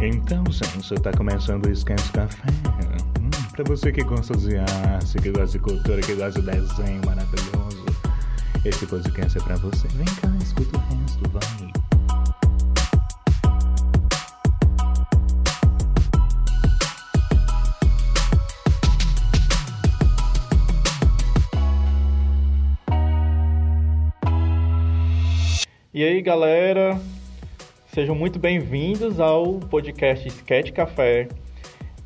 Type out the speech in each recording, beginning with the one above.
Então, gente, tá começando o Esquente Café. Hum, pra você que gosta de arte, que gosta de cultura, que gosta de desenho maravilhoso, esse podcast é pra você. Vem cá, escuta o resto, vai. E aí, galera, sejam muito bem-vindos ao podcast Sketch Café.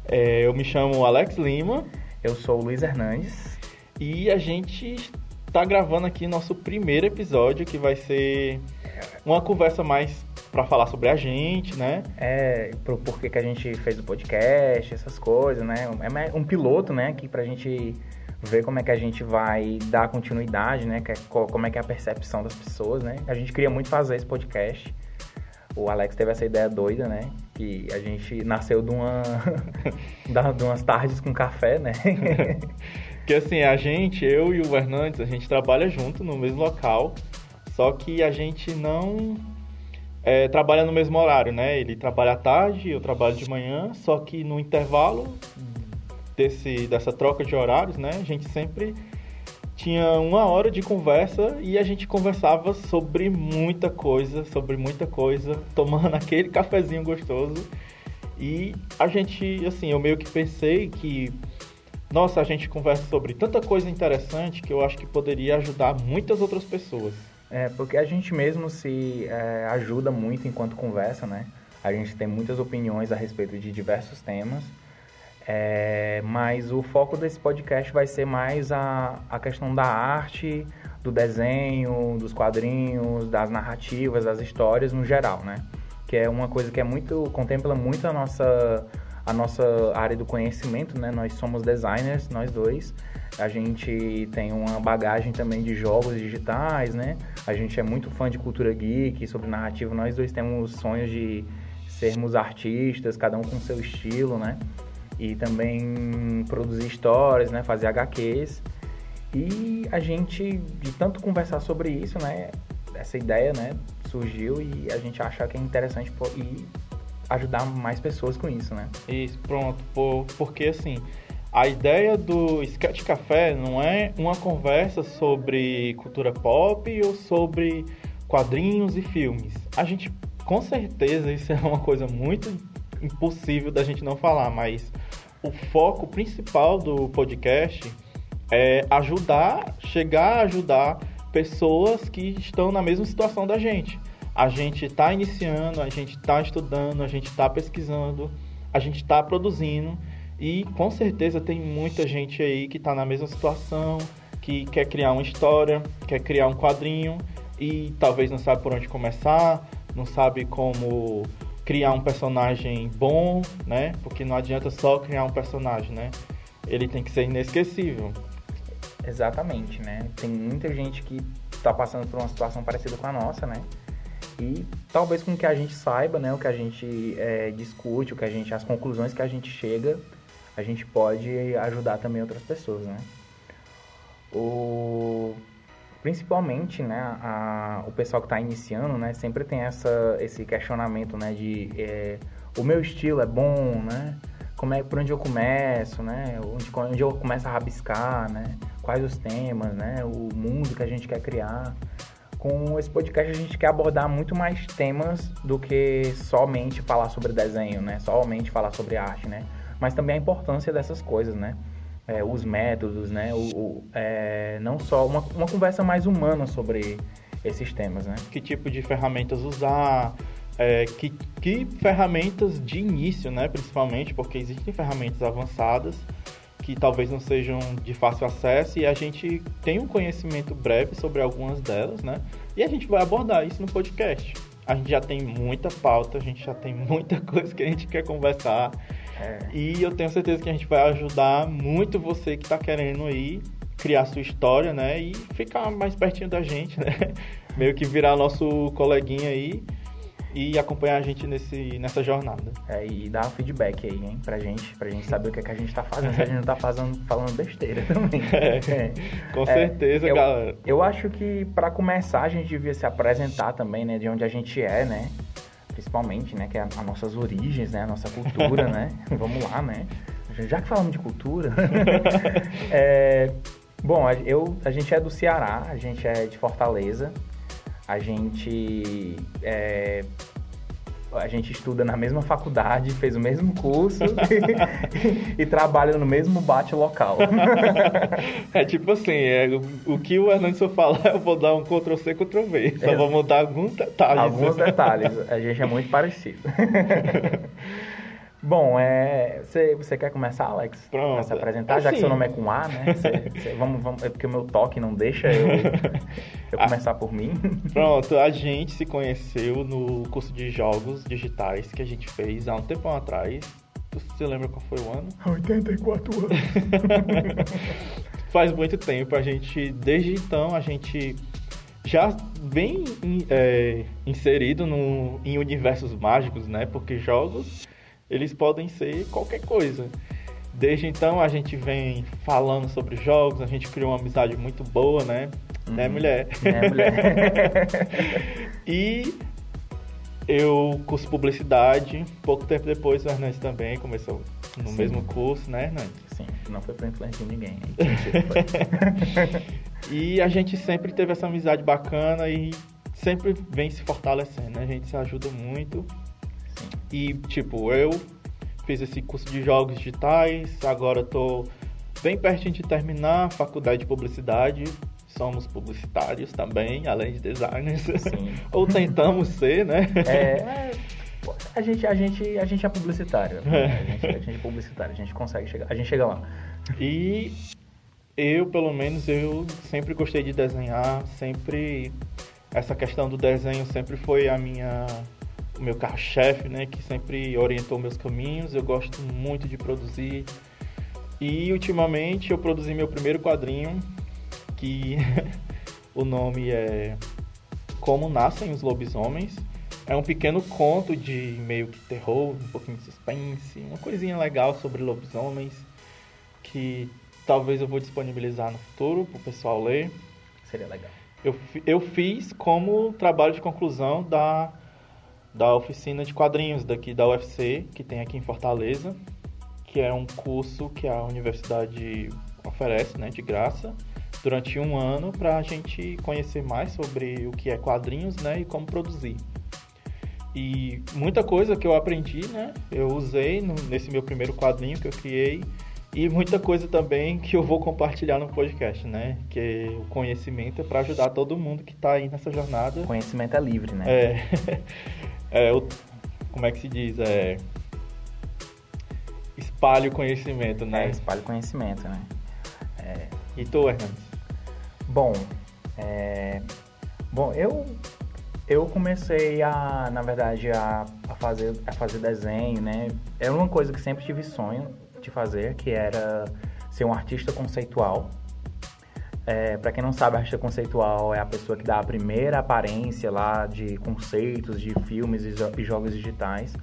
É, eu me chamo Alex Lima Eu sou o Luiz Hernandes. e a gente está gravando aqui nosso primeiro episódio, que vai ser uma conversa mais para falar sobre a gente, né? É, pro porquê que a gente fez o podcast, essas coisas, né? É um piloto, né? Aqui pra gente ver como é que a gente vai dar continuidade, né? é- co- Como é que é a percepção das pessoas, né? A gente queria muito fazer esse podcast. O Alex teve essa ideia doida, né? Que a gente nasceu de uma... de umas tardes com café, né? Que assim, a gente, eu e o Hernandes, a gente trabalha junto no mesmo local, só que a gente não é, trabalha no mesmo horário, né? Ele trabalha à tarde, eu trabalho de manhã, só que no intervalo desse, dessa troca de horários, né? A gente sempre tinha uma hora de conversa e a gente conversava sobre muita coisa, sobre muita coisa, tomando aquele cafezinho gostoso. E a gente, assim, eu meio que pensei que nossa, a gente conversa sobre tanta coisa interessante que eu acho que poderia ajudar muitas outras pessoas. É, porque a gente mesmo se é, ajuda muito enquanto conversa, né? A gente tem muitas opiniões a respeito de diversos temas, é, mas o foco desse podcast vai ser mais a, a questão da arte, do desenho, dos quadrinhos, das narrativas, das histórias no geral, né? Que é uma coisa que é muito contempla muito a nossa a nossa área do conhecimento, né? Nós somos designers, nós dois. A gente tem uma bagagem também de jogos digitais, né? A gente é muito fã de cultura geek, sobre narrativa. Nós dois temos sonhos de sermos artistas, cada um com seu estilo, né? E também produzir histórias, né? Fazer HQs. E a gente, de tanto conversar sobre isso, né? Essa ideia, né? Surgiu e a gente acha que é interessante e ajudar mais pessoas com isso, né? Isso, pronto. Por, porque assim, a ideia do Sketch Café não é uma conversa sobre cultura pop ou sobre quadrinhos e filmes. A gente, com certeza, isso é uma coisa muito impossível da gente não falar, mas o foco principal do podcast é ajudar, chegar a ajudar pessoas que estão na mesma situação da gente. A gente está iniciando, a gente está estudando, a gente está pesquisando, a gente está produzindo e com certeza tem muita gente aí que está na mesma situação, que quer criar uma história, quer criar um quadrinho e talvez não sabe por onde começar, não sabe como criar um personagem bom, né? Porque não adianta só criar um personagem, né? Ele tem que ser inesquecível. Exatamente, né? Tem muita gente que está passando por uma situação parecida com a nossa, né? E talvez com o que a gente saiba, né? O que a gente é, discute, o que a gente, as conclusões que a gente chega, a gente pode ajudar também outras pessoas, né? O principalmente, né? A, o pessoal que está iniciando, né? Sempre tem essa, esse questionamento, né? De é, o meu estilo é bom, né? Como é por onde eu começo, né? Onde, onde eu começo a rabiscar, né? Quais os temas, né? O mundo que a gente quer criar com esse podcast a gente quer abordar muito mais temas do que somente falar sobre desenho, né? Somente falar sobre arte, né? Mas também a importância dessas coisas, né? É, os métodos, né? O, o- é, não só uma, uma conversa mais humana sobre esses temas, né? que tipo de ferramentas usar, é, que, que ferramentas de início, né, principalmente, porque existem ferramentas avançadas que talvez não sejam de fácil acesso e a gente tem um conhecimento breve sobre algumas delas, né, e a gente vai abordar isso no podcast. A gente já tem muita pauta, a gente já tem muita coisa que a gente quer conversar É, e eu tenho certeza que a gente vai ajudar muito você que está querendo aí criar sua história, né? E ficar mais pertinho da gente, né? Meio que virar nosso coleguinha aí e acompanhar a gente nesse, nessa jornada. é, e dar feedback aí, hein? Pra gente, pra gente saber o que, é que a gente tá fazendo, se a gente não tá fazendo, falando besteira também. É, com É, certeza, eu, galera. Eu acho que para começar a gente devia se apresentar também, né? De onde a gente é, né? Principalmente, né? Que é as nossas origens, né? A nossa cultura, né? Vamos lá, né? Já que falamos de cultura... é, bom, eu, a gente é do Ceará, a gente é de Fortaleza. A gente é, a gente estuda na mesma faculdade, fez o mesmo curso e, e, trabalha no mesmo bate local. é tipo assim, é, o que o Hernandes falar, eu vou dar um Ctrl C, Ctrl V. Só é, vou mudar alguns detalhes. Alguns detalhes. A gente é muito parecido. Bom, é, você, você quer começar, Alex? Pronto. se apresentar, assim, já que seu nome é com A, né? vamos, vamos, é porque o meu toque não deixa eu, eu começar por mim. Pronto, a gente se conheceu no curso de jogos digitais que a gente fez há um tempão atrás. Você lembra qual foi o ano? 84 anos. Faz muito tempo. A gente, desde então, a gente já bem é, inserido no, em universos mágicos, né? Porque jogos eles podem ser qualquer coisa. Desde então a gente vem falando sobre jogos, a gente criou uma amizade muito boa, né? Uhum. Né, mulher? Né, mulher? e eu curso publicidade, pouco tempo depois o Hernandes também começou no Sim. mesmo curso, né, Hernandes? Sim, não foi para influenciar ninguém. e a gente sempre teve essa amizade bacana e sempre vem se fortalecendo, né? A gente se ajuda muito e, tipo, eu fiz esse curso de jogos digitais, agora tô bem pertinho de terminar a faculdade de publicidade. Somos publicitários também, além de designers. Ou tentamos ser, né? É, a gente, a gente, a gente é publicitário. Né? A, gente, a gente é publicitário, a gente consegue chegar, a gente chega lá. E eu, pelo menos, eu sempre gostei de desenhar, sempre essa questão do desenho sempre foi a minha o meu carro-chefe, né, que sempre orientou meus caminhos. Eu gosto muito de produzir. E ultimamente eu produzi meu primeiro quadrinho, que o nome é Como Nascem os Lobisomens. É um pequeno conto de meio que terror, um pouquinho de suspense, uma coisinha legal sobre lobisomens que talvez eu vou disponibilizar no futuro para o pessoal ler. Seria legal. Eu, eu fiz como trabalho de conclusão da da oficina de quadrinhos daqui da UFC, que tem aqui em Fortaleza, que é um curso que a universidade oferece, né, de graça, durante um ano para a gente conhecer mais sobre o que é quadrinhos, né, e como produzir. E muita coisa que eu aprendi, né, eu usei no, nesse meu primeiro quadrinho que eu criei e muita coisa também que eu vou compartilhar no podcast, né? Que o conhecimento é para ajudar todo mundo que está aí nessa jornada. Conhecimento é livre, né? É. é o, como é que se diz? É, espalhe o conhecimento, né? É, espalhe o conhecimento, né? É... E tu, Hernandes? Bom, é... bom, eu eu comecei a, na verdade, a, a, fazer a fazer desenho, né? É uma coisa que sempre tive sonho de fazer, que era ser um artista conceitual. É, para quem não sabe, artista conceitual é a pessoa que dá a primeira aparência lá de conceitos de filmes e jogos digitais.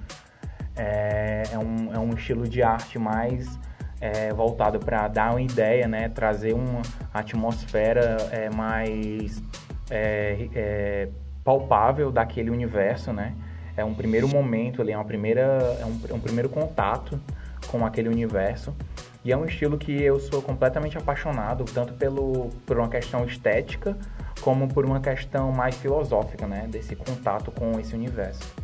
É, é, um, é um estilo de arte mais é, voltado para dar uma ideia, né? trazer uma atmosfera é, mais é, palpável daquele universo. Né? É um primeiro momento ali, é, uma primeira, é, um, é um primeiro contato com aquele universo. E é um estilo que eu sou completamente apaixonado, tanto pelo, por uma questão estética, como por uma questão mais filosófica, né? Desse contato com esse universo.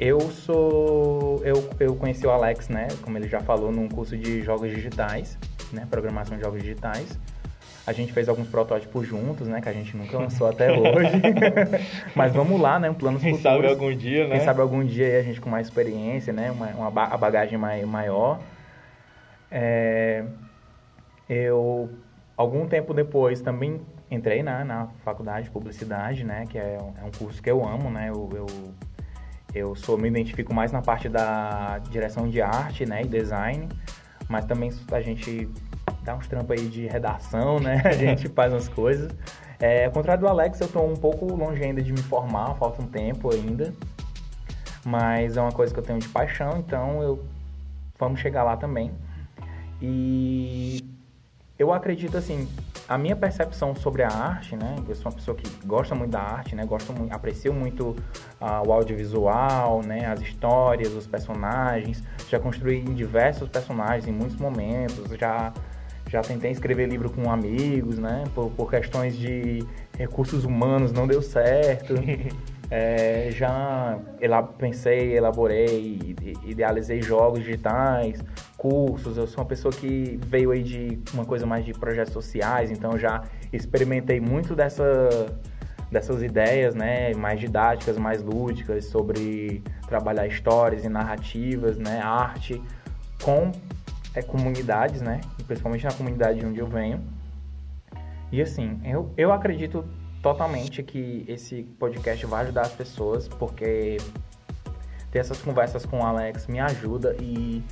Eu sou... Eu, eu conheci o Alex, né? Como ele já falou, num curso de jogos digitais, né? Programação de jogos digitais. A gente fez alguns protótipos juntos, né? Que a gente nunca lançou até hoje. Mas vamos lá, né? Um plano Quem sabe algum dia, né? Quem sabe algum dia a gente com mais experiência, né? Uma, uma a bagagem mai, maior. É, eu, algum tempo depois, também entrei na, na faculdade de publicidade, né? Que é, é um curso que eu amo, né? Eu, eu, eu sou, me identifico mais na parte da direção de arte, né? E design. Mas também a gente dá uns trampos aí de redação, né? A gente faz umas coisas. É, ao contrário do Alex, eu estou um pouco longe ainda de me formar, falta um tempo ainda. Mas é uma coisa que eu tenho de paixão, então eu vamos chegar lá também. E eu acredito assim, a minha percepção sobre a arte, né? Eu sou uma pessoa que gosta muito da arte, né? Gosto muito, aprecio muito uh, o audiovisual, né? As histórias, os personagens. Já construí diversos personagens em muitos momentos. Já já tentei escrever livro com amigos, né? Por, por questões de recursos humanos não deu certo. É, já pensei, elaborei, idealizei jogos digitais, cursos. Eu sou uma pessoa que veio aí de uma coisa mais de projetos sociais, então já experimentei muito dessa, dessas ideias, né, mais didáticas, mais lúdicas sobre trabalhar histórias e narrativas, né, arte com é, comunidades, né, principalmente na comunidade onde eu venho. E assim, eu, eu acredito totalmente que esse podcast vai ajudar as pessoas, porque ter essas conversas com o Alex me ajuda e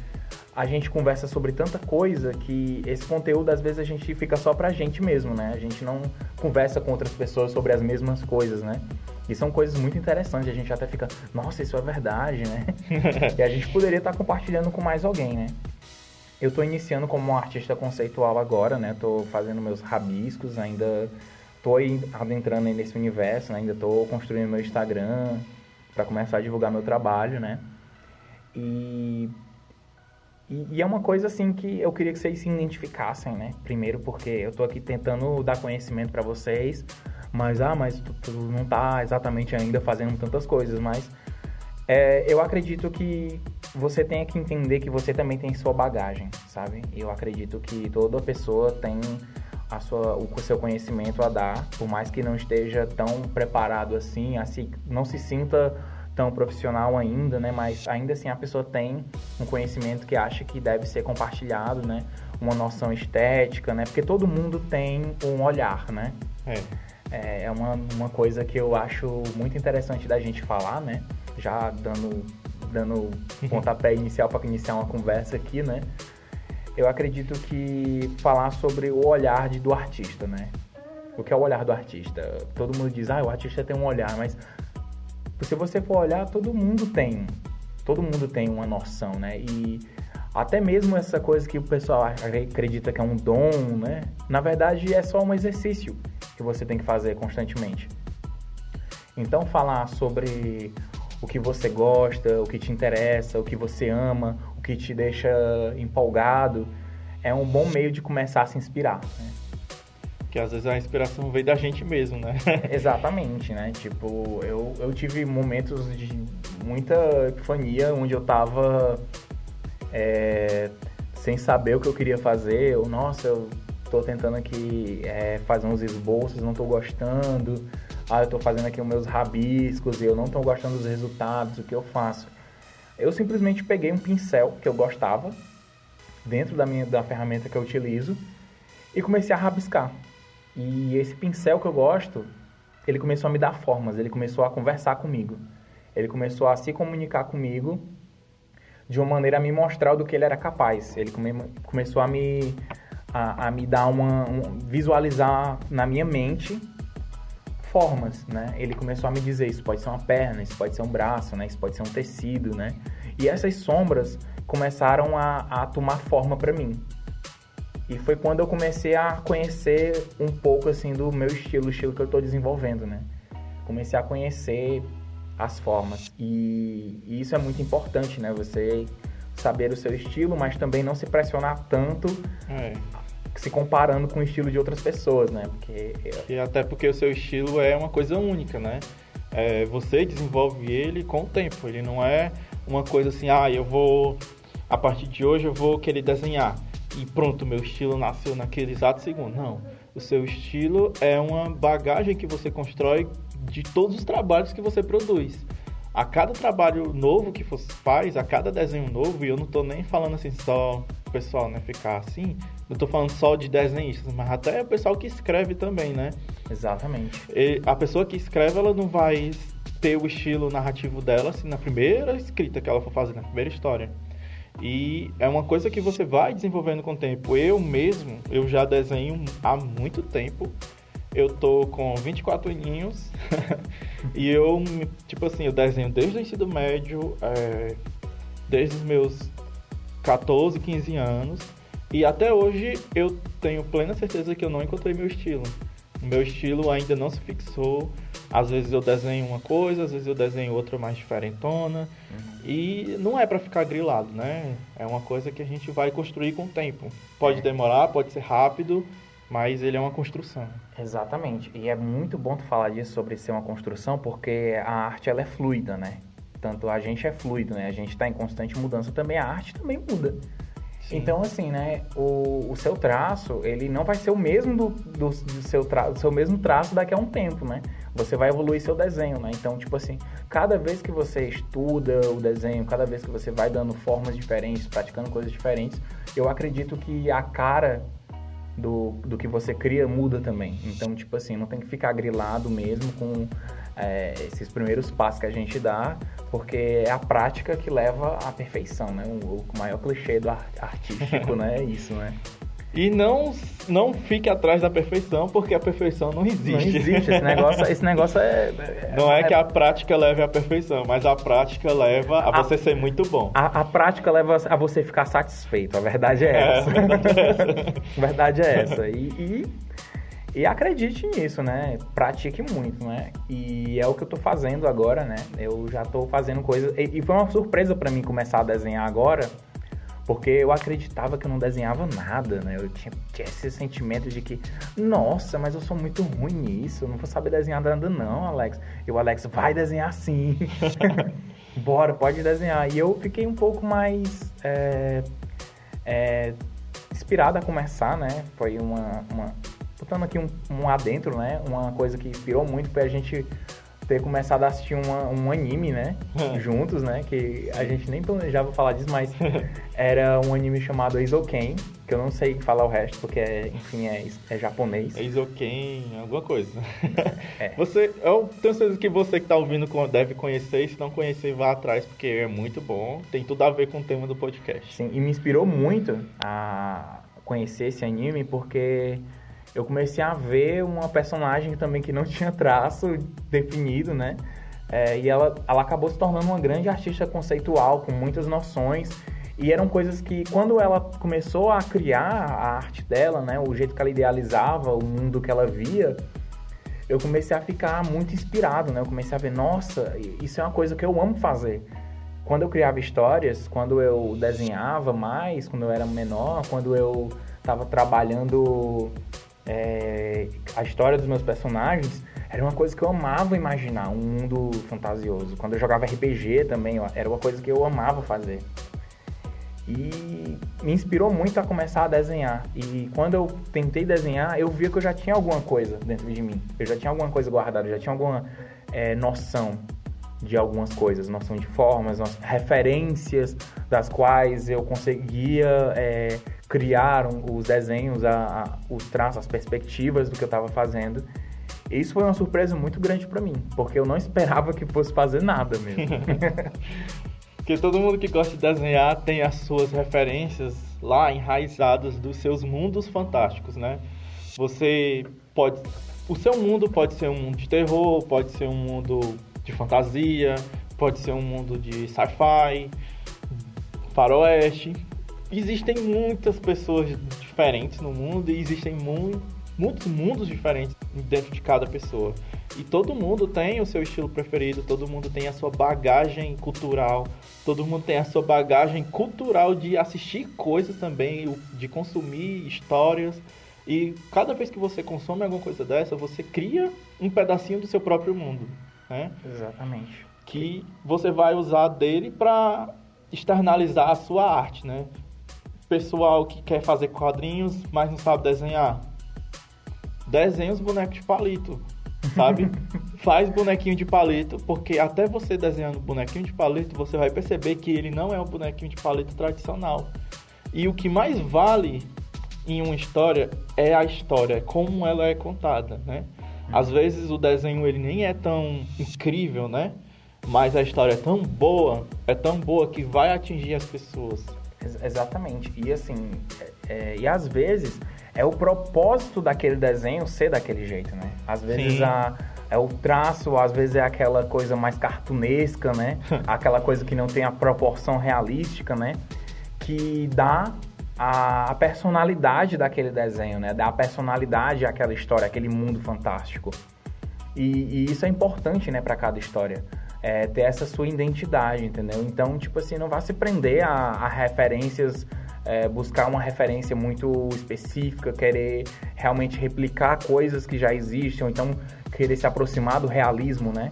a gente conversa sobre tanta coisa que esse conteúdo às vezes a gente fica só pra gente mesmo, né? A gente não conversa com outras pessoas sobre as mesmas coisas, né? E são coisas muito interessantes, a gente até fica, nossa, isso é verdade, né? e a gente poderia estar compartilhando com mais alguém, né? Eu estou iniciando como um artista conceitual agora, né? Estou fazendo meus rabiscos, ainda tô adentrando nesse universo, né? ainda tô construindo meu Instagram para começar a divulgar meu trabalho, né? E, e, e, é uma coisa assim que eu queria que vocês se identificassem, né? Primeiro porque eu tô aqui tentando dar conhecimento para vocês, mas ah, mas tu, tu, não tá exatamente ainda fazendo tantas coisas, mas é, eu acredito que você tem que entender que você também tem sua bagagem, sabe? Eu acredito que toda pessoa tem a sua, o seu conhecimento a dar, por mais que não esteja tão preparado assim, assim não se sinta tão profissional ainda, né? Mas ainda assim a pessoa tem um conhecimento que acha que deve ser compartilhado, né? Uma noção estética, né? Porque todo mundo tem um olhar, né? É. É, é uma, uma coisa que eu acho muito interessante da gente falar, né? Já dando, dando pontapé inicial para iniciar uma conversa aqui, né? Eu acredito que falar sobre o olhar de, do artista, né? O que é o olhar do artista? Todo mundo diz, ah, o artista tem um olhar, mas se você for olhar, todo mundo tem. Todo mundo tem uma noção, né? E até mesmo essa coisa que o pessoal acredita que é um dom, né? Na verdade, é só um exercício que você tem que fazer constantemente. Então, falar sobre o que você gosta, o que te interessa, o que você ama, que te deixa empolgado, é um bom meio de começar a se inspirar. Né? Que às vezes a inspiração vem da gente mesmo, né? Exatamente, né? Tipo, eu, eu tive momentos de muita epifania onde eu tava é, sem saber o que eu queria fazer. Eu, nossa, eu tô tentando aqui é, fazer uns esboços, não tô gostando. Ah, eu tô fazendo aqui os meus rabiscos e eu não tô gostando dos resultados, o que eu faço? Eu simplesmente peguei um pincel que eu gostava, dentro da minha da ferramenta que eu utilizo, e comecei a rabiscar. E esse pincel que eu gosto, ele começou a me dar formas, ele começou a conversar comigo. Ele começou a se comunicar comigo de uma maneira a me mostrar do que ele era capaz. Ele come, começou a me, a, a me dar uma. Um, visualizar na minha mente formas, né? Ele começou a me dizer, isso pode ser uma perna, isso pode ser um braço, né? Isso pode ser um tecido, né? E essas sombras começaram a, a tomar forma para mim. E foi quando eu comecei a conhecer um pouco, assim, do meu estilo, o estilo que eu estou desenvolvendo, né? Comecei a conhecer as formas. E, e isso é muito importante, né? Você saber o seu estilo, mas também não se pressionar tanto é se comparando com o estilo de outras pessoas, né? Porque e até porque o seu estilo é uma coisa única, né? É, você desenvolve ele com o tempo. Ele não é uma coisa assim, ah, eu vou a partir de hoje eu vou querer desenhar e pronto, meu estilo nasceu naquele exato segundo. Não. O seu estilo é uma bagagem que você constrói de todos os trabalhos que você produz. A cada trabalho novo que você faz, a cada desenho novo, e eu não estou nem falando assim só o pessoal, né, ficar assim, não tô falando só de desenhistas, mas até o pessoal que escreve também, né? Exatamente. E a pessoa que escreve, ela não vai ter o estilo narrativo dela assim, na primeira escrita que ela for fazer, na primeira história. E é uma coisa que você vai desenvolvendo com o tempo. Eu mesmo, eu já desenho há muito tempo. Eu tô com 24 aninhos e eu, tipo assim, eu desenho desde o ensino médio, é, desde os meus 14, 15 anos E até hoje eu tenho plena certeza que eu não encontrei meu estilo. O meu estilo ainda não se fixou. Às vezes eu desenho uma coisa, às vezes eu desenho outra mais diferentona. Uhum. E não é para ficar grilado, né? É uma coisa que a gente vai construir com o tempo. Pode é. demorar, pode ser rápido, mas ele é uma construção. Exatamente. E é muito bom tu falar disso sobre ser uma construção, porque a arte ela é fluida, né? Tanto a gente é fluido, né? A gente está em constante mudança também, a arte também muda. Sim. Então, assim, né, o, o seu traço, ele não vai ser o mesmo do, do, do seu tra, do seu mesmo traço daqui a um tempo, né? Você vai evoluir seu desenho, né? Então, tipo assim, cada vez que você estuda o desenho, cada vez que você vai dando formas diferentes, praticando coisas diferentes, eu acredito que a cara do, do que você cria muda também. Então, tipo assim, não tem que ficar grilado mesmo com é, esses primeiros passos que a gente dá, porque é a prática que leva à perfeição, né? O, o maior clichê do artístico, né? É isso, né? E não, não fique atrás da perfeição, porque a perfeição não existe. Não existe, esse negócio, esse negócio é, é Não é, é, que a prática leve à perfeição, mas a prática leva a, a você ser muito bom. A, a, prática leva a você ficar satisfeito, a verdade é, é essa. a verdade é essa. verdade é essa. E, e e acredite nisso, né? Pratique muito, né? E é o que eu tô fazendo agora, né? Eu já tô fazendo coisas. E foi uma surpresa para mim começar a desenhar agora, porque eu acreditava que eu não desenhava nada, né? Eu tinha, tinha esse sentimento de que, nossa, mas eu sou muito ruim nisso, eu não vou saber desenhar nada, não, Alex. E o Alex, vai desenhar sim. Bora, pode desenhar. E eu fiquei um pouco mais. É, é, inspirado a começar, né? Foi uma, uma botando aqui um, um adentro, né? Uma coisa que inspirou muito foi a gente ter começado a assistir uma, um anime, né? Juntos, né? Que a gente nem planejava falar disso, mas era um anime chamado Isoken, que eu não sei falar o resto, porque, é, enfim, é, é japonês. É Isoken, alguma coisa. É. Você, eu tenho certeza que você que está ouvindo deve conhecer, e se não conhecer, vá atrás, porque é muito bom. Tem tudo a ver com o tema do podcast. Sim, e me inspirou muito a conhecer esse anime, porque eu comecei a ver uma personagem também que não tinha traço definido, né? É, e ela, ela acabou se tornando uma grande artista conceitual, com muitas noções. E eram coisas que, quando ela começou a criar a arte dela, né? O jeito que ela idealizava, o mundo que ela via, eu comecei a ficar muito inspirado, né? Eu comecei a ver, nossa, isso é uma coisa que eu amo fazer. Quando eu criava histórias, quando eu desenhava mais, quando eu era menor, quando eu estava trabalhando é, a história dos meus personagens era uma coisa que eu amava imaginar, um mundo fantasioso. Quando eu jogava RPG também, era uma coisa que eu amava fazer. E me inspirou muito a começar a desenhar. E quando eu tentei desenhar, eu via que eu já tinha alguma coisa dentro de mim. Eu já tinha alguma coisa guardada, eu já tinha alguma é, noção de algumas coisas, noção de formas, referências das quais eu conseguia é, criar os desenhos, a, a, os traços, as perspectivas do que eu estava fazendo. Isso foi uma surpresa muito grande para mim, porque eu não esperava que fosse fazer nada mesmo. porque todo mundo que gosta de desenhar tem as suas referências lá enraizadas dos seus mundos fantásticos, né? Você pode o seu mundo pode ser um mundo de terror, pode ser um mundo de fantasia, pode ser um mundo de sci-fi, faroeste. Existem muitas pessoas diferentes no mundo e existem mu muitos mundos diferentes dentro de cada pessoa. E todo mundo tem o seu estilo preferido, todo mundo tem a sua bagagem cultural, todo mundo tem a sua bagagem cultural de assistir coisas também, de consumir histórias. E cada vez que você consome alguma coisa dessa, você cria um pedacinho do seu próprio mundo né? Exatamente. Que você vai usar dele para externalizar a sua arte, né? Pessoal que quer fazer quadrinhos, mas não sabe desenhar, desenha os bonecos de palito, sabe? Faz bonequinho de palito, porque até você desenhando bonequinho de palito, você vai perceber que ele não é um bonequinho de palito tradicional. E o que mais vale em uma história é a história, como ela é contada, né? Às vezes o desenho ele nem é tão incrível, né? Mas a história é tão boa, é tão boa que vai atingir as pessoas. Exatamente. E assim, é, é, e às vezes é o propósito daquele desenho ser daquele jeito, né? Às vezes a, é o traço, às vezes é aquela coisa mais cartunesca, né? aquela coisa que não tem a proporção realística, né? Que dá a, a personalidade daquele desenho, né? Dar a personalidade àquela história, aquele mundo fantástico. E, e isso é importante, né, para cada história. É, ter essa sua identidade, entendeu? Então, tipo assim, não vá se prender a, a referências, é, buscar uma referência muito específica, querer realmente replicar coisas que já existem, ou então querer se aproximar do realismo, né?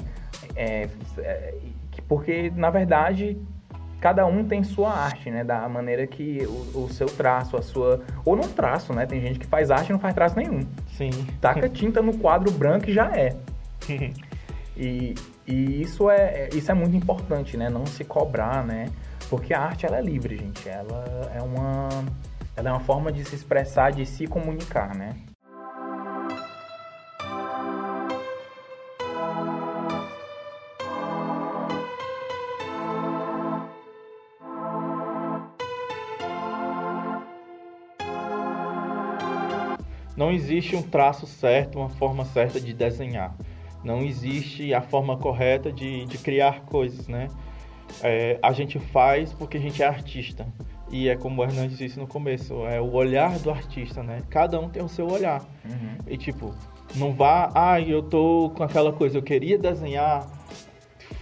É, é porque, na verdade, cada um tem sua arte, né? Da maneira que o, o, seu traço, a sua. Ou não traço, né? Tem gente que faz arte e não faz traço nenhum. Sim. Taca tinta no quadro branco e já é. e, e isso é, isso é muito importante, né? Não se cobrar, né? Porque a arte ela é livre, gente. Ela é uma, ela é uma forma de se expressar, de se comunicar, né? Não existe um traço certo, uma forma certa de desenhar. Não existe a forma correta de, de criar coisas, né? É, a gente faz porque a gente é artista. E é como o Hernandes disse no começo, é o olhar do artista, né? Cada um tem o seu olhar. Uhum. E tipo, não vá, ah, eu tô com aquela coisa, eu queria desenhar,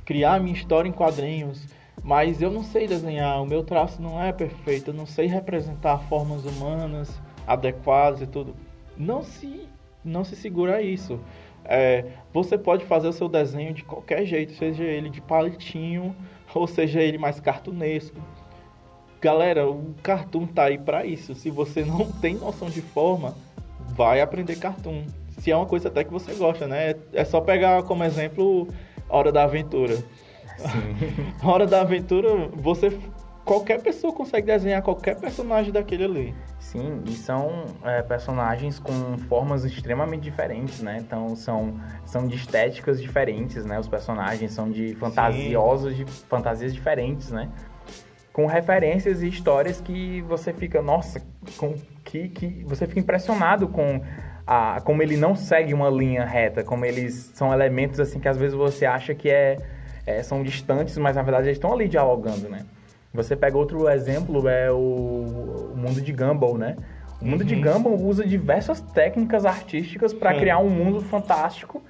criar minha história em quadrinhos, mas eu não sei desenhar, o meu traço não é perfeito, eu não sei representar formas humanas adequadas e tudo não se, não se segura a isso. É, você pode fazer o seu desenho de qualquer jeito, seja ele de palitinho ou seja ele mais cartunesco. Galera, o cartoon tá aí para isso. Se você não tem noção de forma, vai aprender cartoon. Se é uma coisa até que você gosta, né? É só pegar como exemplo Hora da Aventura. Hora da Aventura, você qualquer pessoa consegue desenhar qualquer personagem daquele ali. Sim, e são é, personagens com formas extremamente diferentes, né? Então são, são de estéticas diferentes, né? Os personagens são de fantasiosos, de fantasias diferentes, né? Com referências e histórias que você fica, nossa, com, que, que você fica impressionado com a, como ele não segue uma linha reta, como eles são elementos assim que às vezes você acha que é, é são distantes, mas na verdade eles estão ali dialogando, né? Você pega outro exemplo, é o, o mundo de Gumball, né? O mundo uhum. de Gumball usa diversas técnicas artísticas para criar um mundo fantástico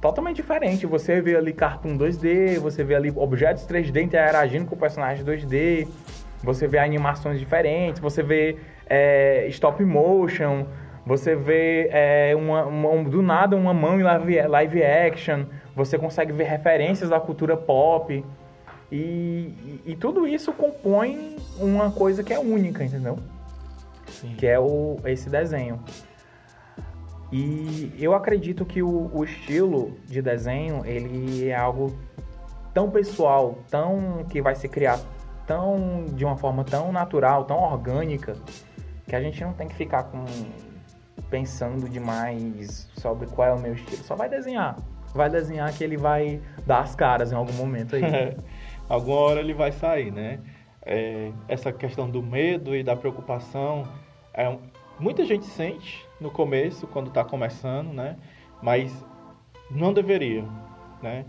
totalmente diferente. Você vê ali cartoon 2D, você vê ali objetos 3D interagindo com personagens 2D, você vê animações diferentes, você vê é, stop motion, você vê é, uma, uma, do nada uma mão em live, live action, você consegue ver referências da cultura pop. E, e, e, tudo isso compõe uma coisa que é única, entendeu? Sim. Que é o, esse desenho. E eu acredito que o, o, estilo de desenho, ele é algo tão pessoal, tão que vai se criar tão de uma forma tão natural, tão orgânica, que a gente não tem que ficar com pensando demais sobre qual é o meu estilo. Só vai desenhar. Vai desenhar que ele vai dar as caras em algum momento aí. alguma hora ele vai sair, né? É, essa questão do medo e da preocupação, é, muita gente sente no começo, quando está começando, né? Mas não deveria, né?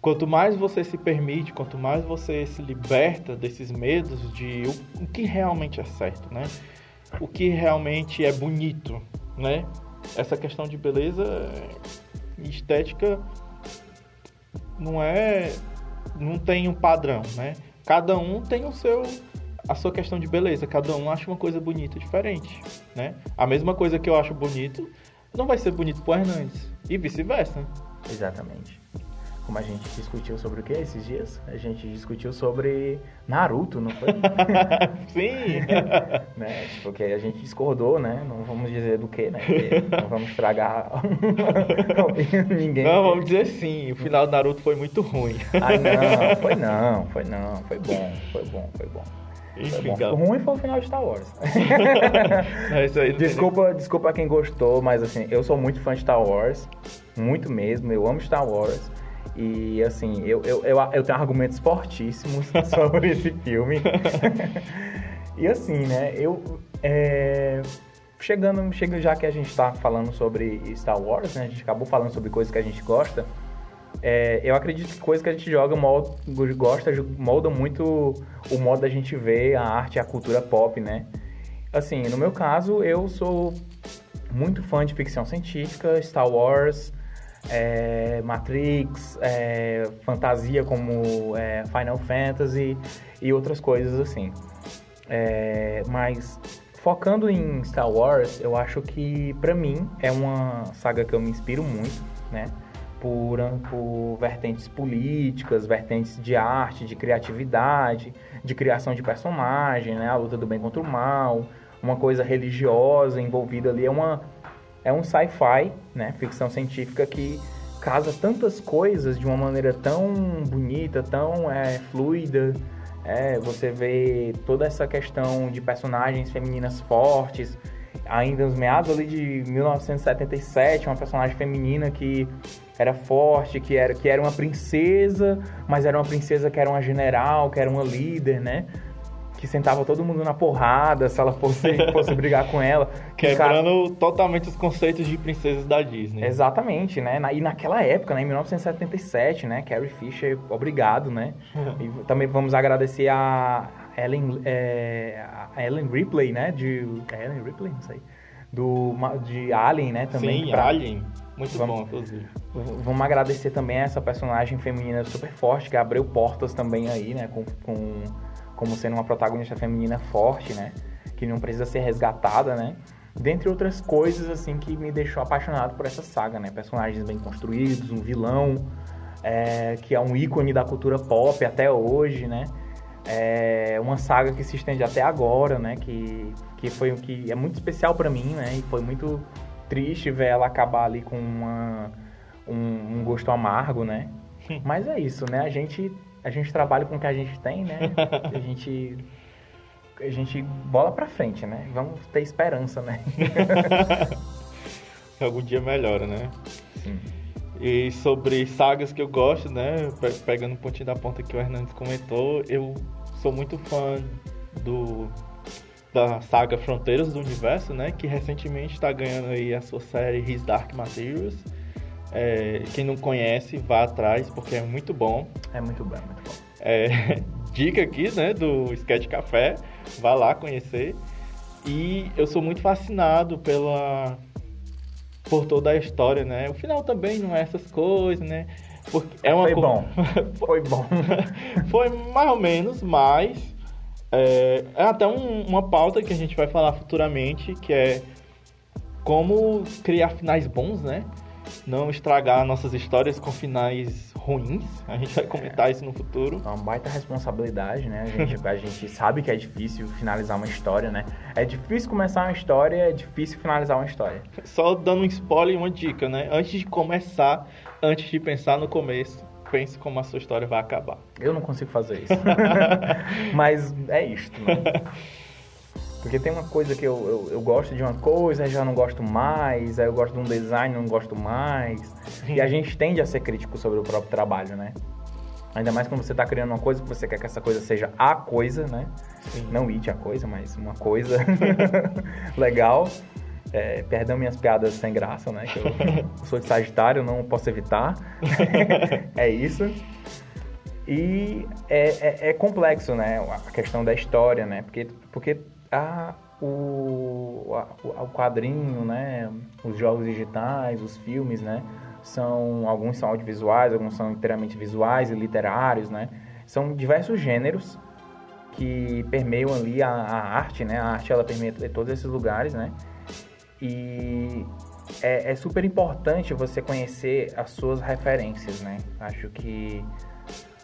Quanto mais você se permite, quanto mais você se liberta desses medos de o, o que realmente é certo, né? O que realmente é bonito, né? Essa questão de beleza e estética não é não tem um padrão, né? Cada um tem o seu a sua questão de beleza, cada um acha uma coisa bonita diferente, né? A mesma coisa que eu acho bonito não vai ser bonito pro Hernandes e vice-versa. Exatamente como a gente discutiu sobre o que esses dias? A gente discutiu sobre Naruto, não foi? Sim! né? Porque a gente discordou, né? Não vamos dizer do que, né? Porque não vamos estragar ninguém. Não, vamos dizer sim. O final do Naruto foi muito ruim. ah, não. Foi não. Foi não. Foi bom. Foi bom. Foi bom. Enfim, foi bom. ruim foi o final de Star Wars. é isso aí, desculpa, desculpa quem gostou, mas assim, eu sou muito fã de Star Wars. Muito mesmo. Eu amo Star Wars. E assim, eu, eu, eu, eu tenho argumentos fortíssimos sobre esse filme. e assim, né, eu. É, chegando, chegando já que a gente está falando sobre Star Wars, né? A gente acabou falando sobre coisas que a gente gosta. É, eu acredito que coisas que a gente joga, molda, gosta, molda muito o modo da gente ver a arte e a cultura pop, né? Assim, no meu caso, eu sou muito fã de ficção científica, Star Wars, é, Matrix, é, fantasia como é, Final Fantasy e outras coisas assim. É, mas focando em Star Wars, eu acho que para mim é uma saga que eu me inspiro muito, né? Por, por vertentes políticas, vertentes de arte, de criatividade, de criação de personagem, né? A luta do bem contra o mal, uma coisa religiosa envolvida ali. É, uma, é um sci-fi, né? Ficção científica que casa tantas coisas de uma maneira tão bonita, tão é, fluida. É, você vê toda essa questão de personagens femininas fortes. Ainda nos meados ali de 1977, uma personagem feminina que era forte, que era, que era uma princesa, mas era uma princesa que era uma general, que era uma líder, né? Que sentava todo mundo na porrada se ela fosse, fosse brigar com ela. Quebrando cara... totalmente os conceitos de princesas da Disney. Exatamente, né? E naquela época, né, em 1977, né, Carrie Fisher, obrigado, né? e também vamos agradecer a Ellen, é, a Ellen Ripley, né, de... É Ellen Ripley? Não sei. Do, de Alien, né, também. Sim, pra... Alien. Muito vamos, bom, inclusive. Vamos agradecer também a essa personagem feminina super forte, que abriu portas também aí, né, com, com como sendo uma protagonista feminina forte, né? Que não precisa ser resgatada, né? Dentre outras coisas, assim, que me deixou apaixonado por essa saga, né? Personagens bem construídos, um vilão, é, que é um ícone da cultura pop até hoje, né? É uma saga que se estende até agora, né? Que, que foi que é muito especial para mim, né? E foi muito triste ver ela acabar ali com uma, um, um gosto amargo, né? Mas é isso, né? A gente a gente trabalha com o que a gente tem, né? a gente a gente bola para frente, né? Vamos ter esperança, né? Algum dia melhora, né? Sim. E sobre sagas que eu gosto, né? Pegando um pontinho da ponta que o Hernandes comentou, eu sou muito fã do da saga Fronteiras do Universo, né? Que recentemente está ganhando aí a sua série His Dark Materials. É, quem não conhece, vá atrás, porque é muito bom. É muito bom, é muito bom. É, dica aqui, né, do Sketch Café, vá lá conhecer. E eu sou muito fascinado pela por toda a história, né? O final também não é essas coisas, né? Porque é uma Foi co... bom. Foi bom. Foi mais ou menos, mas é, é até um, uma pauta que a gente vai falar futuramente, que é como criar finais bons, né? Não estragar nossas histórias com finais ruins. A gente vai comentar é. isso no futuro. É uma baita responsabilidade, né? A gente, a gente sabe que é difícil finalizar uma história, né? É difícil começar uma história, é difícil finalizar uma história. Só dando um spoiler e uma dica, né? Antes de começar, antes de pensar no começo, pense como a sua história vai acabar. Eu não consigo fazer isso. Mas é isto, né? Porque tem uma coisa que eu, eu, eu, gosto de uma coisa, já não gosto mais, aí eu gosto de um design, não gosto mais. E a gente tende a ser crítico sobre o próprio trabalho, né? Ainda mais quando você está criando uma coisa que você quer que essa coisa seja a coisa, né? Sim. Não it a coisa, mas uma coisa legal. É, perdão minhas piadas sem graça, né? Que eu, eu sou de Sagitário, não posso evitar. é isso. E é, é, é, complexo, né? A questão da história, né? Porque, porque a, o, a, o quadrinho, né, os jogos digitais, os filmes, né, são alguns são audiovisuais, alguns são inteiramente visuais e literários, né, são diversos gêneros que permeiam ali a, a arte, né, a arte ela permeia todos esses lugares, né, e é, é super importante você conhecer as suas referências, né, acho que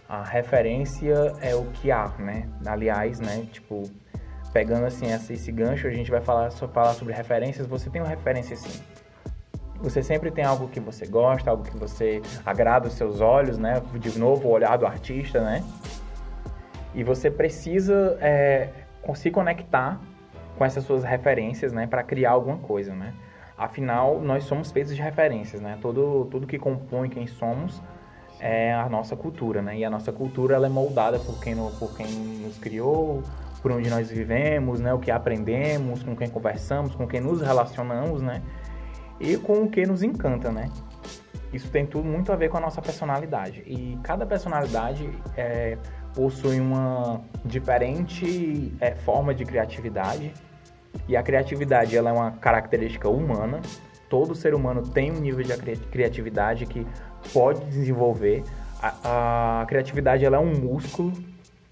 a referência é o que há, né, aliás, né, tipo pegando assim esse, esse gancho, a gente vai falar, só falar sobre referências. Você tem uma referência sim. Você sempre tem algo que você gosta, algo que você agrada os seus olhos, né? De novo, o olhar do artista, né? E você precisa é, se conectar com essas suas referências, né? Para criar alguma coisa, né? Afinal, nós somos feitos de referências, né? Tudo, tudo que compõe quem somos é a nossa cultura, né? E a nossa cultura ela é moldada por quem, por quem nos criou, por onde nós vivemos, né? O que aprendemos, com quem conversamos, com quem nos relacionamos, né? E com o que nos encanta, né? Isso tem tudo muito a ver com a nossa personalidade. E cada personalidade é, possui uma diferente é, forma de criatividade, E a criatividade, ela é uma característica humana. Todo ser humano tem um nível de criatividade que pode desenvolver. A, a criatividade, ela é um músculo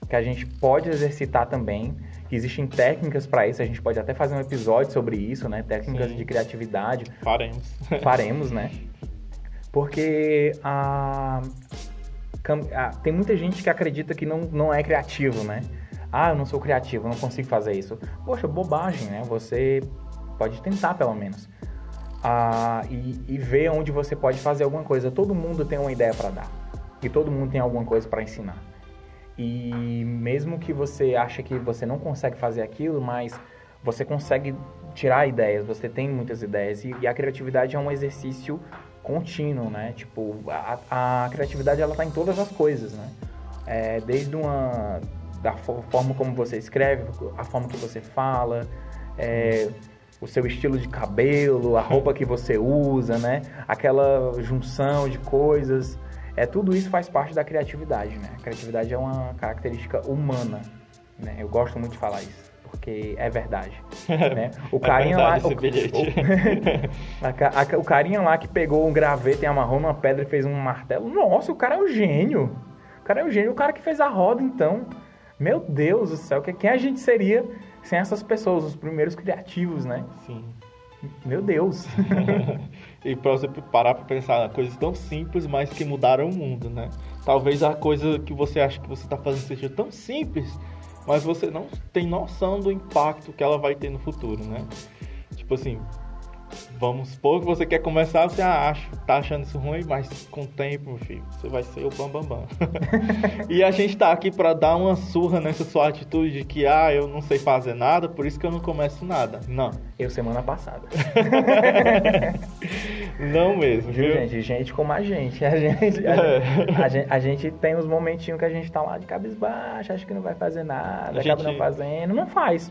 que a gente pode exercitar também. Existem técnicas para isso, a gente pode até fazer um episódio sobre isso, né? Técnicas Sim. de criatividade. Faremos. Faremos, né? Porque a, a, tem muita gente que acredita que não, não é criativo, né? Ah, eu não sou criativo, eu não consigo fazer isso. Poxa, bobagem, né? Você pode tentar, pelo menos. Ah, e, e ver onde você pode fazer alguma coisa. Todo mundo tem uma ideia para dar. E todo mundo tem alguma coisa para ensinar. E mesmo que você ache que você não consegue fazer aquilo, mas você consegue tirar ideias, você tem muitas ideias. E, e a criatividade é um exercício contínuo, né? Tipo, a, a criatividade ela tá em todas as coisas, né? É, desde uma da forma como você escreve, a forma que você fala, é, o seu estilo de cabelo, a roupa que você usa, né? Aquela junção de coisas. É, tudo isso faz parte da criatividade, né? A criatividade é uma característica humana, né? Eu gosto muito de falar isso, porque é verdade. né? O é carinha é lá... O, o, o, carinha lá que pegou um graveto e amarrou numa pedra e fez um martelo, nossa, o cara é um gênio! O cara é um gênio, o cara que fez a roda, então... Meu Deus do céu, quem a gente seria sem essas pessoas, os primeiros criativos, né? Sim. Meu Deus. e para você parar para pensar, coisas tão simples, mas que mudaram o mundo, né? Talvez a coisa que você acha que você está fazendo seja tão simples, mas você não tem noção do impacto que ela vai ter no futuro, né? Tipo assim, Vamos supor que você quer começar, você acha, tá achando isso ruim, mas com o tempo, meu filho, você vai ser o bambambam. Bam, bam. e a gente tá aqui para dar uma surra nessa sua atitude de que, ah, eu não sei fazer nada, por isso que eu não começo nada. Não. Eu semana passada. não mesmo, viu? Gente, gente como a gente. A gente, a, é. gente, a, gente, a gente tem uns momentinhos que a gente tá lá de cabisbaixo, acha que não vai fazer nada, a acaba gente... não fazendo. Não faz.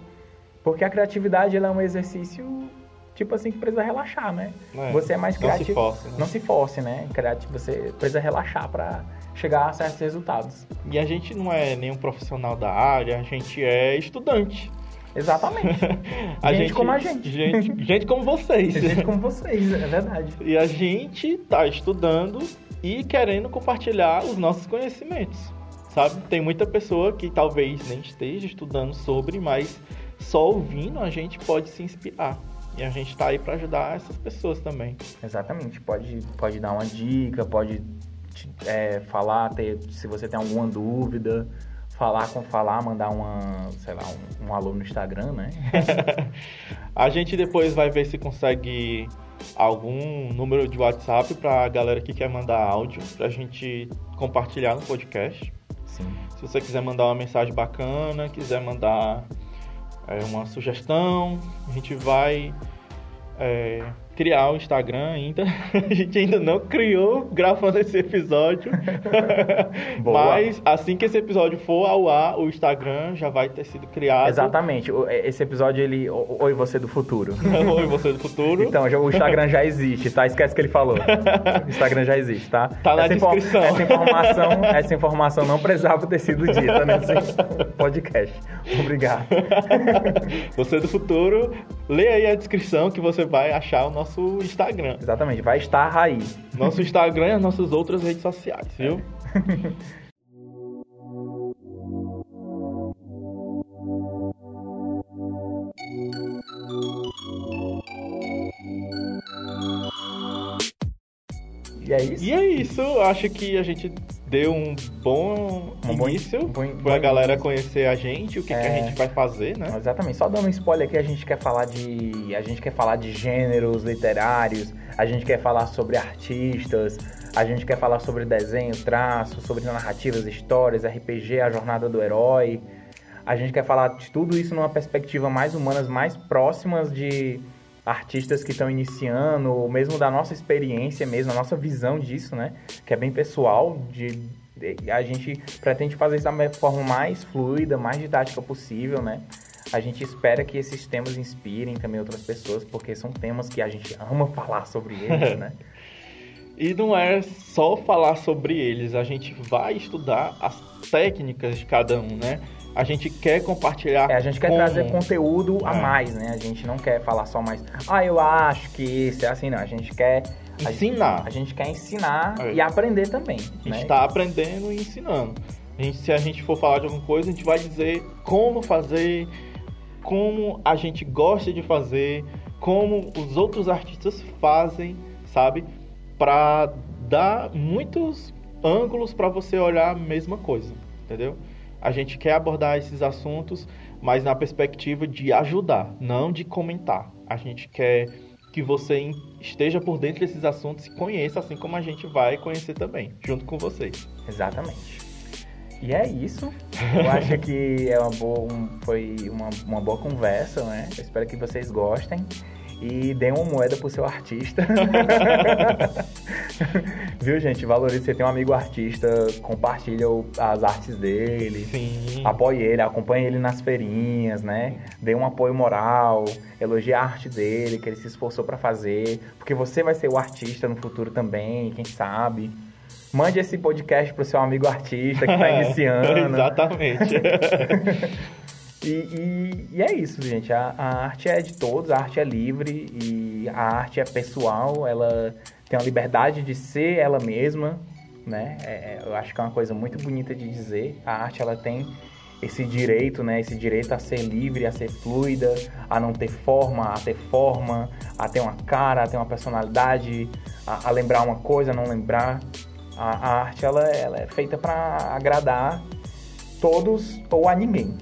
Porque a criatividade ela é um exercício tipo assim, que precisa relaxar, né? É, você é mais criativo. Não se force, né? Não se force, né? Criativo, você precisa relaxar para chegar a certos resultados. E a gente não é nenhum profissional da área, a gente é estudante. Exatamente. a gente, gente, como a gente. Gente, gente como vocês. gente como vocês, é verdade. E a gente tá estudando e querendo compartilhar os nossos conhecimentos. Sabe? Tem muita pessoa que talvez nem esteja estudando sobre, mas só ouvindo a gente pode se inspirar. E a gente está aí para ajudar essas pessoas também. Exatamente. Pode, pode dar uma dica, pode é, falar, ter, se você tem alguma dúvida, falar com falar, mandar uma, sei lá, um, um alô no Instagram, né? a gente depois vai ver se consegue algum número de WhatsApp para a galera que quer mandar áudio para a gente compartilhar no podcast. Sim. Se você quiser mandar uma mensagem bacana, quiser mandar é, uma sugestão, a gente vai é, criar o Instagram ainda. A gente ainda não criou gravando esse episódio. Mas assim que esse episódio for ao ar, o Instagram já vai ter sido criado. Exatamente. Esse episódio, ele. Oi, você do futuro. Oi, você do futuro. Então, o Instagram já existe, tá? Esquece que ele falou. O Instagram já existe, tá? Tá na essa descrição. Essa informação, essa informação não precisava ter sido dita nesse podcast. Obrigado. Você do futuro, lê aí a descrição que você vai achar o nosso nosso Instagram. Exatamente, vai estar aí. Nosso Instagram e as nossas outras redes sociais, viu? E é isso? E é isso. Acho que a gente deu um bom um início bom, bom, pra bom galera início. conhecer a gente, o que, é... que, a é. gente vai fazer, né? Exatamente. Só dando um spoiler aqui, a gente quer falar de. A gente quer falar de gêneros literários, a gente quer falar sobre artistas, a gente quer falar sobre desenho, traço, sobre narrativas, histórias, RPG, a jornada do herói. A gente quer falar de tudo isso numa perspectiva mais humanas, mais próximas de artistas que estão iniciando, ou mesmo da nossa experiência mesmo, a nossa visão disso, né? Que é bem pessoal, de, de a gente pretende fazer isso da forma mais fluida, mais didática possível, né? A gente espera que esses temas inspirem também outras pessoas, porque são temas que a gente ama falar sobre eles, né? e não é só falar sobre eles, a gente vai estudar as técnicas de cada um, né? A gente quer compartilhar. É, a gente quer como- trazer conteúdo a É. mais, né? A gente não quer falar só mais, ah, eu acho que isso é assim, não. A gente quer. a gente- Ensinar. A gente quer ensinar É. e aprender também. A gente né? está aprendendo e ensinando. A gente- se a gente for falar de alguma coisa, a gente vai dizer como fazer, como a gente gosta de fazer, como os outros artistas fazem, sabe? Para dar muitos ângulos para você olhar a mesma coisa, entendeu? A gente quer abordar esses assuntos, mas na perspectiva de ajudar, não de comentar. A gente quer que você esteja por dentro desses assuntos e conheça, assim como a gente vai conhecer também, junto com vocês. Exatamente. E é isso. Eu acho que é uma boa, um- foi uma, uma boa conversa, né? Eu espero que vocês gostem. E deem uma moeda pro seu artista. Viu, gente? Valorize. Você tem um amigo artista, compartilha as artes dele. Sim. Apoie ele, acompanhe ele nas feirinhas, né? Dê um apoio moral, elogie a arte dele, que ele se esforçou pra fazer, porque você vai ser o artista no futuro também, quem sabe. Mande esse podcast pro seu amigo artista que tá iniciando. Exatamente. E, e- e é isso, gente. A, a arte é de todos, a arte é livre e a arte é pessoal, ela tem a liberdade de ser ela mesma, né? É- é- eu acho que é uma coisa muito bonita de dizer. A arte, ela tem esse direito, né? Esse direito a ser livre, a ser fluida, a não ter forma, a ter forma, a ter uma cara, a ter uma personalidade, a, a lembrar uma coisa, a não lembrar. A, a arte, ela, ela é feita para agradar todos ou a ninguém.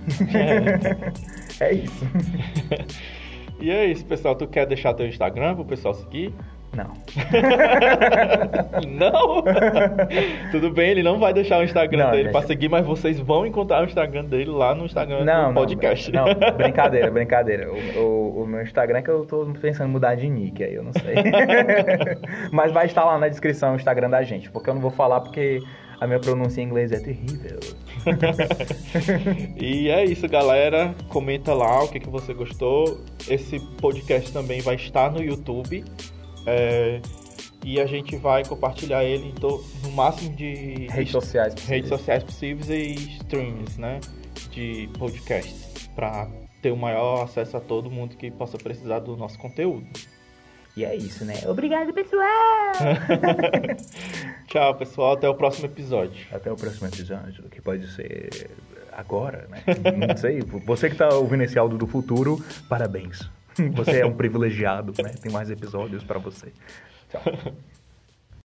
é isso. e é isso, pessoal. Tu quer deixar teu Instagram pro pessoal seguir? Não. Não! Tudo bem, ele não vai deixar o Instagram Não, dele deixa. pra seguir, mas vocês vão encontrar o Instagram dele lá no Instagram Não, do não, podcast. Não, brincadeira, brincadeira. O, o- o meu Instagram é que eu tô pensando em mudar de nick, aí eu não sei. Mas vai estar lá na descrição o Instagram da gente, porque eu não vou falar porque a minha pronúncia em inglês é terrível. E é isso, galera. Comenta lá o que, que você gostou. Esse podcast também vai estar no YouTube. É, e a gente vai compartilhar ele to- no máximo de Redes sociais. redes sociais possíveis e streams, né? De podcasts. Para ter o maior acesso a todo mundo que possa precisar do nosso conteúdo. E é isso, né? Obrigado, pessoal! Tchau, pessoal. Até o próximo episódio. Até o próximo episódio, que pode ser agora, né? Não sei. Você que tá ouvindo esse áudio do futuro, parabéns. Você é um privilegiado, né? Tem mais episódios pra você. Tchau.